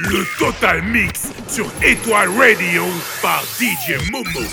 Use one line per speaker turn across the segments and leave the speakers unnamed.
Le Total Mix sur Étoile Radio par DJ Momo.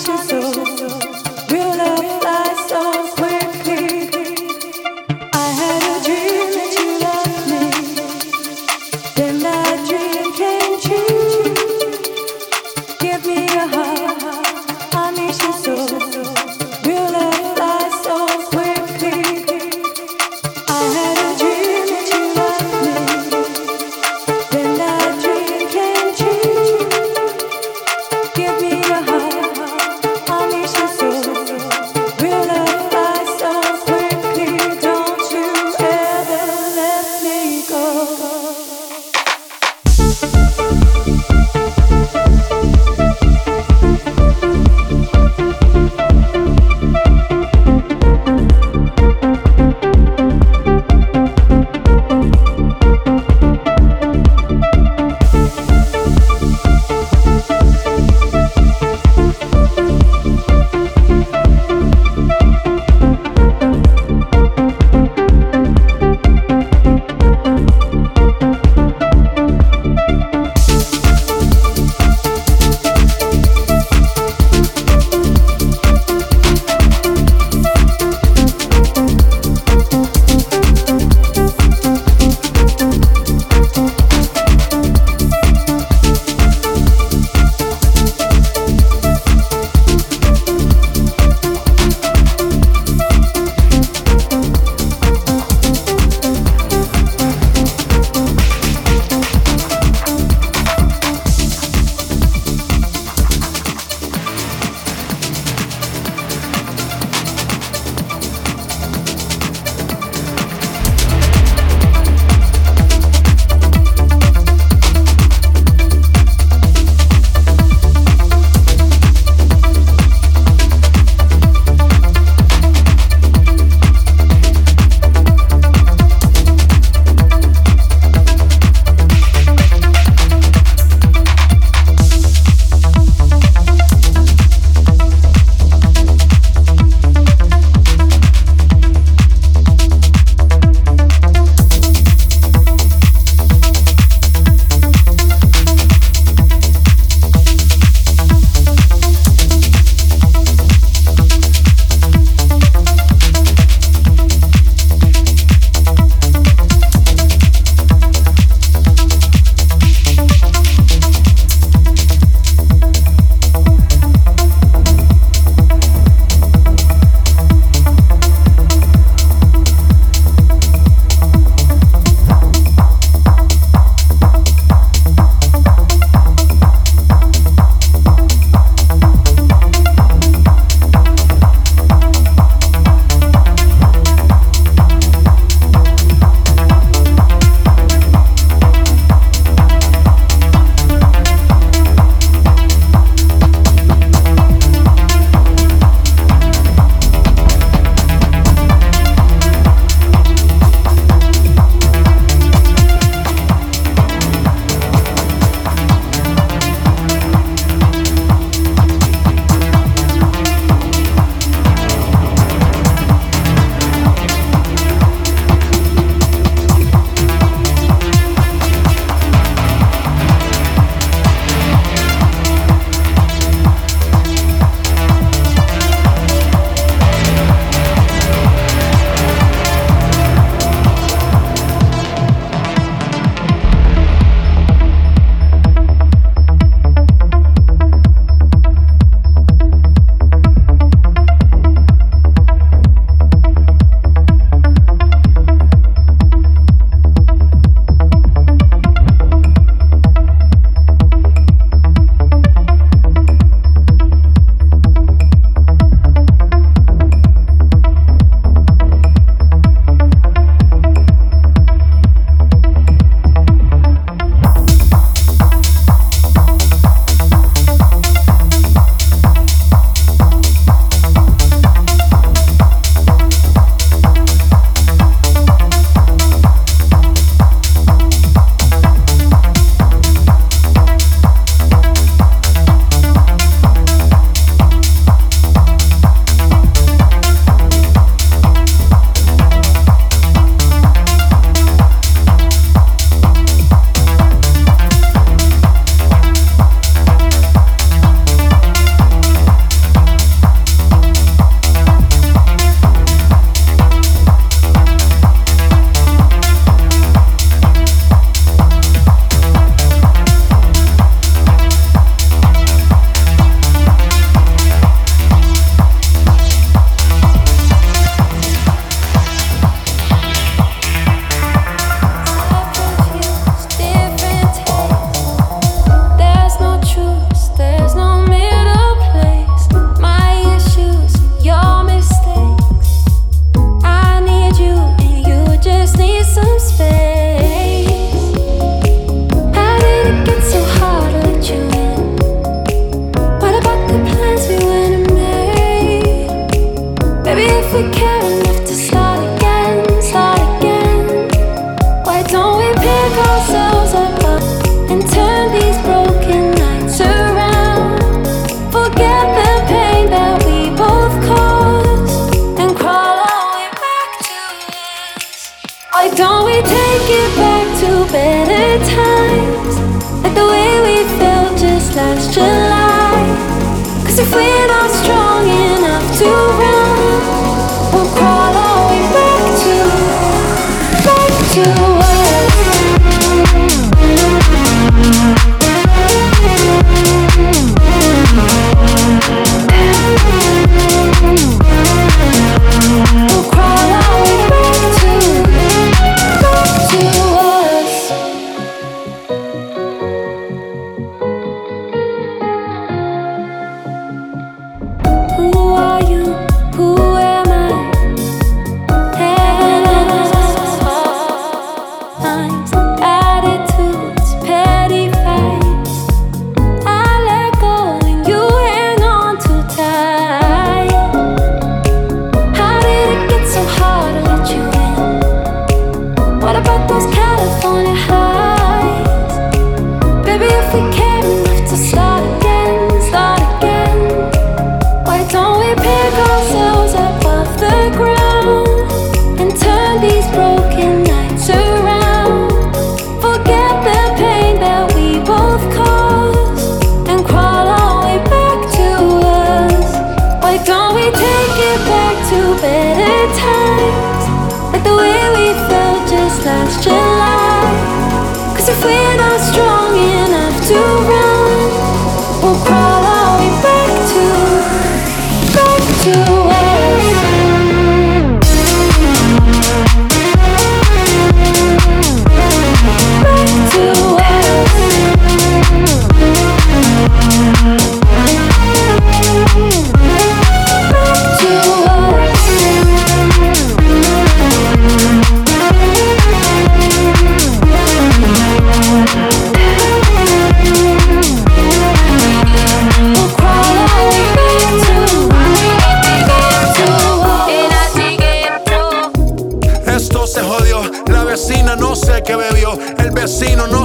so so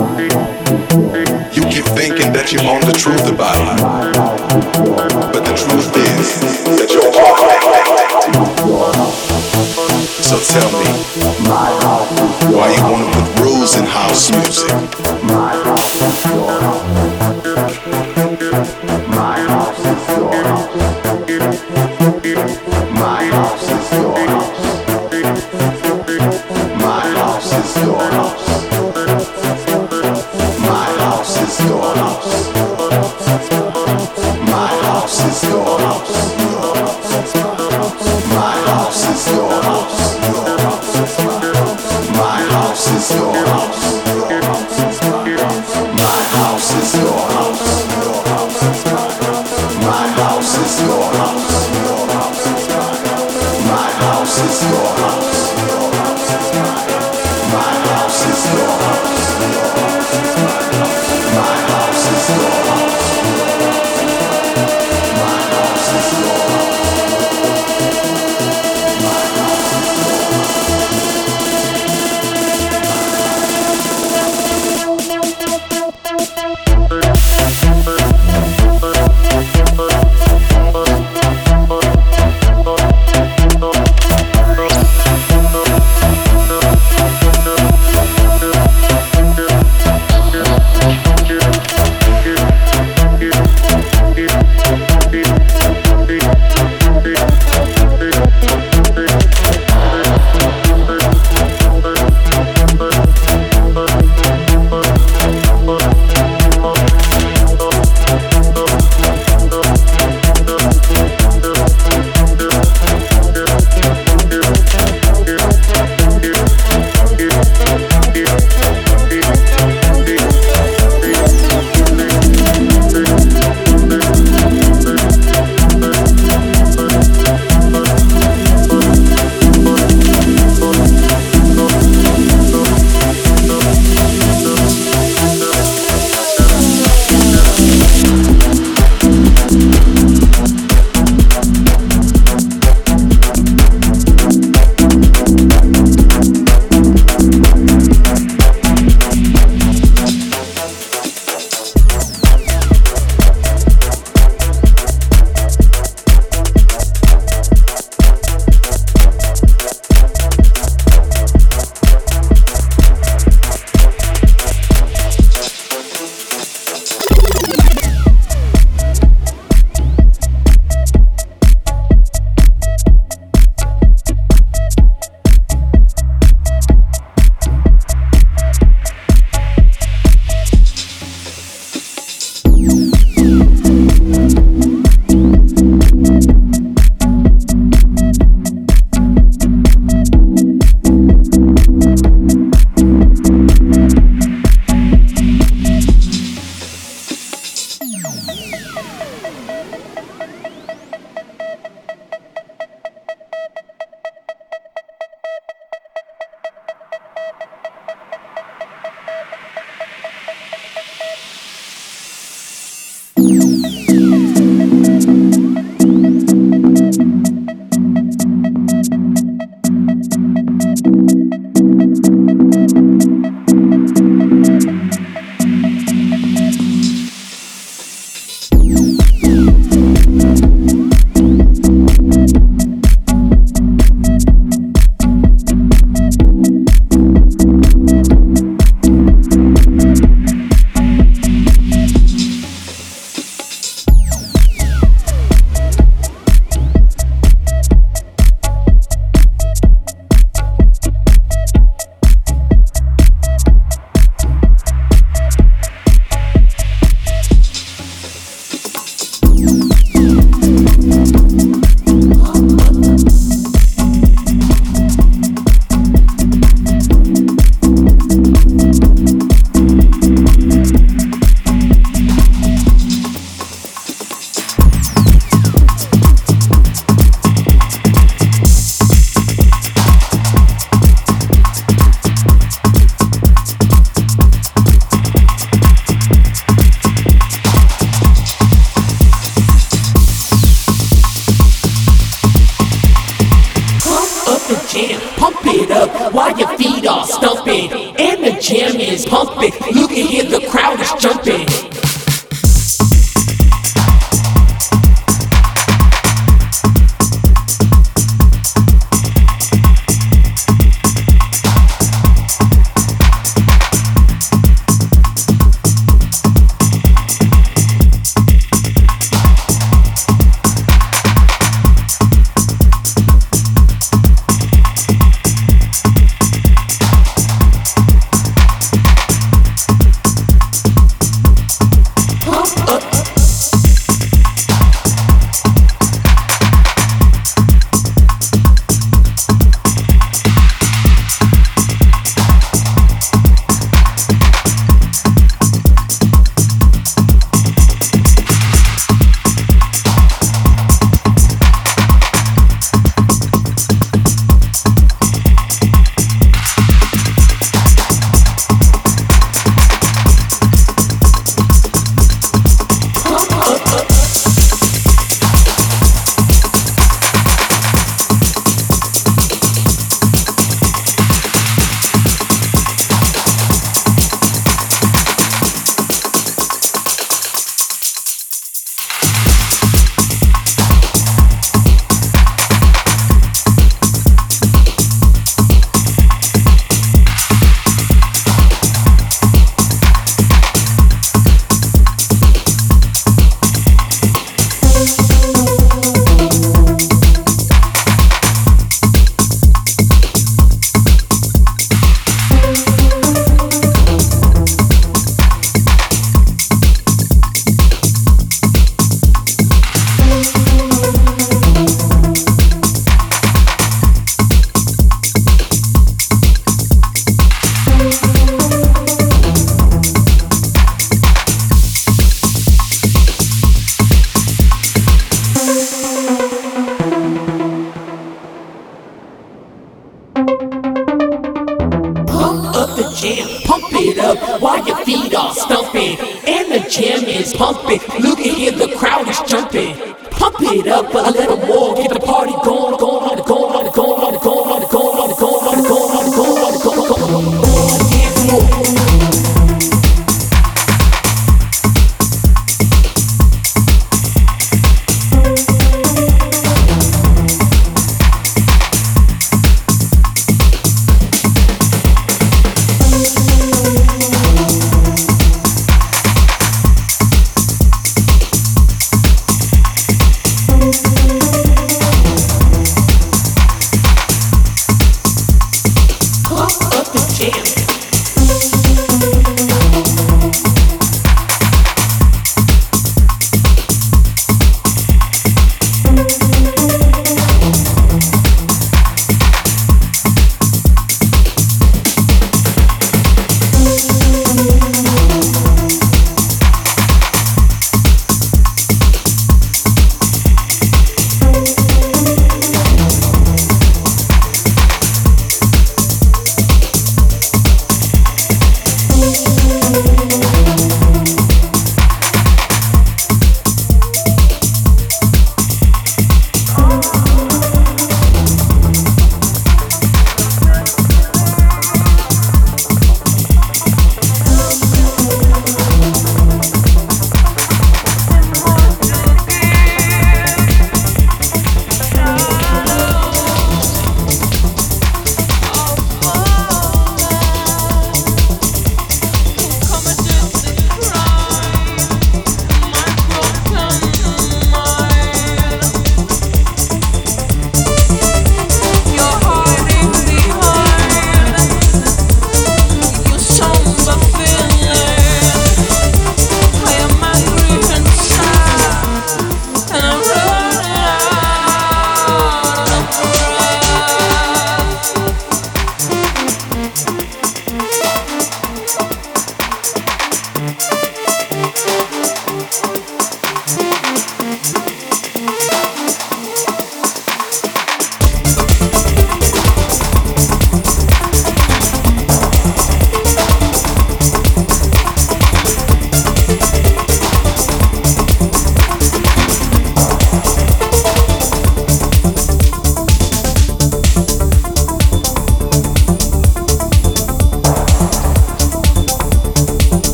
You keep thinking that you own the truth about it. But the truth is that you're all
So tell me, why you wanna put
rules in
house
music?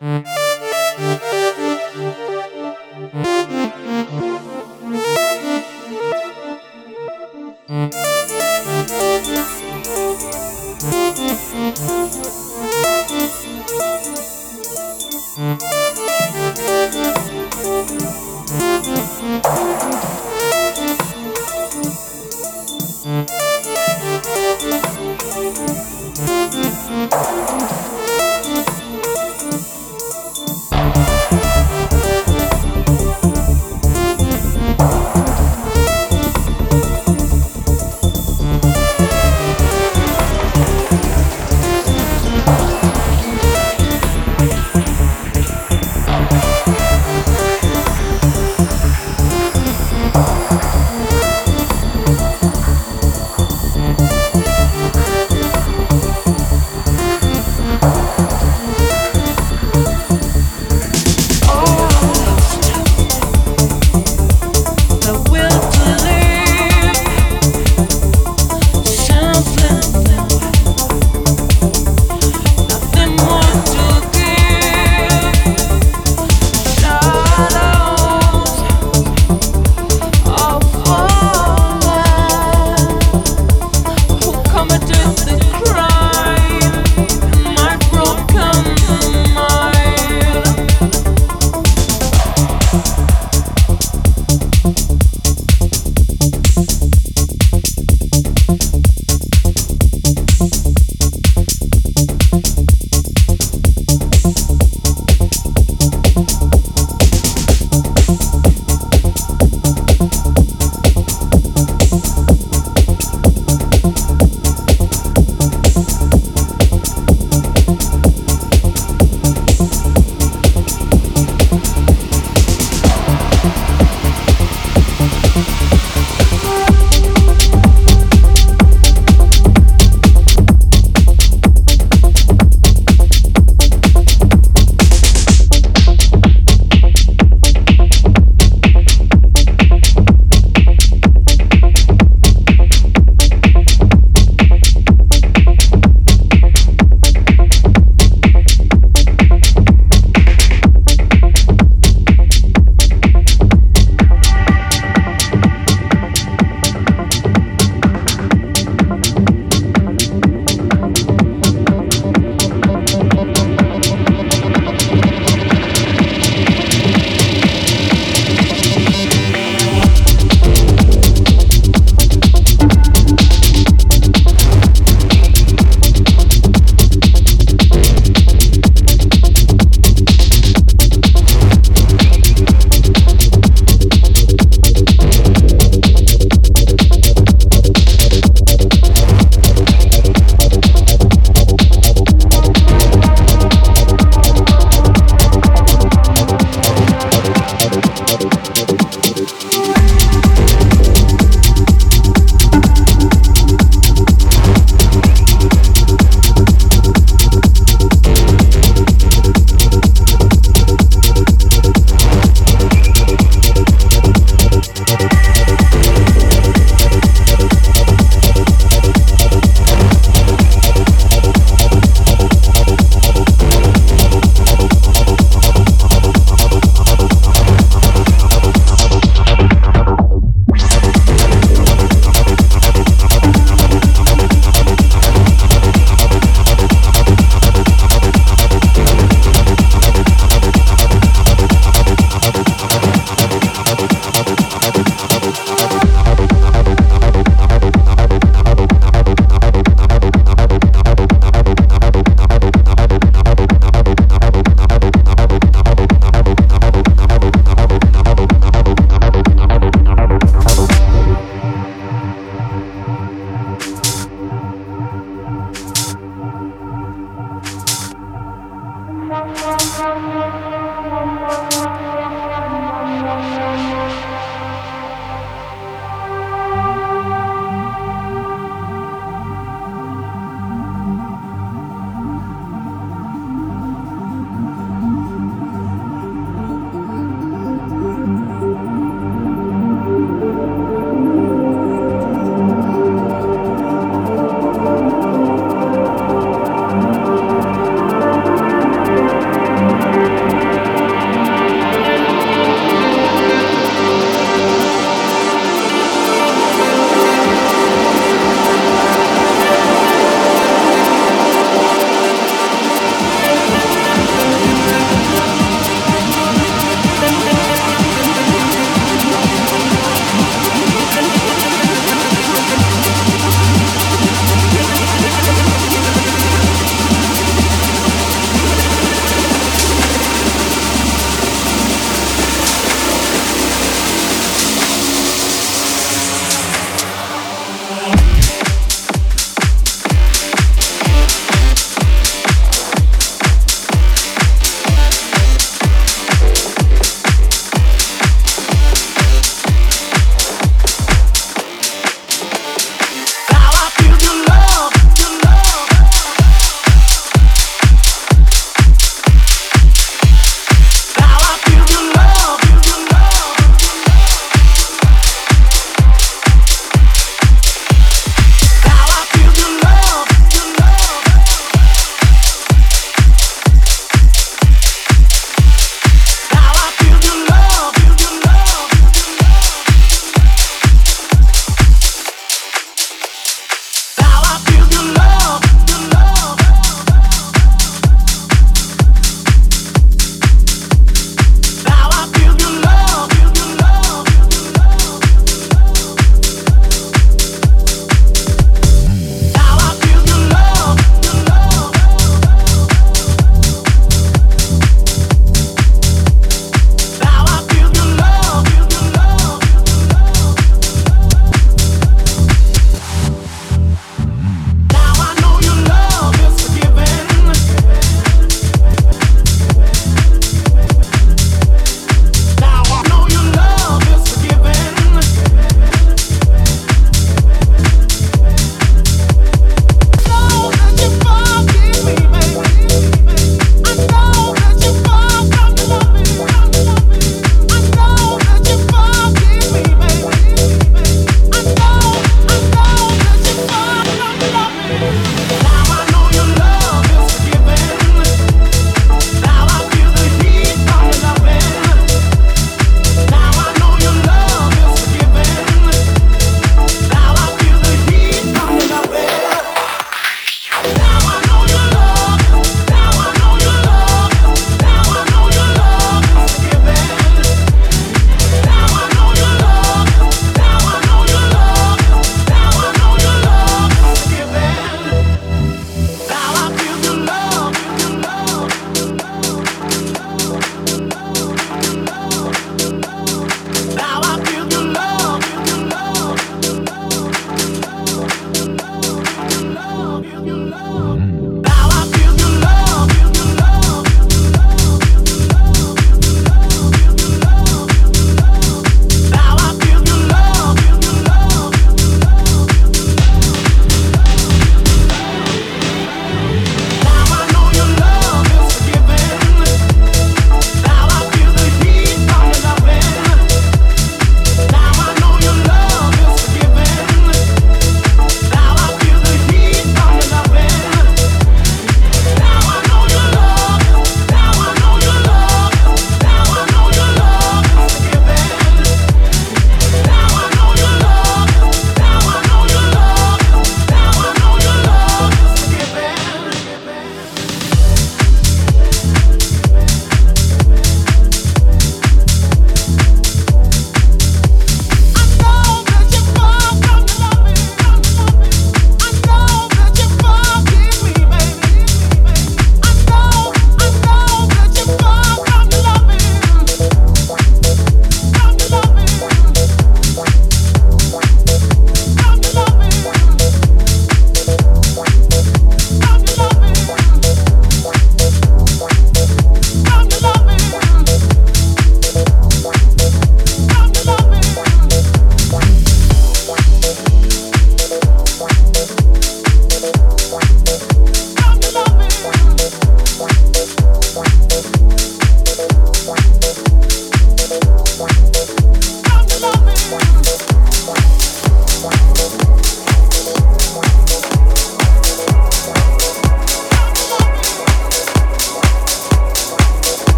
Mm-hmm.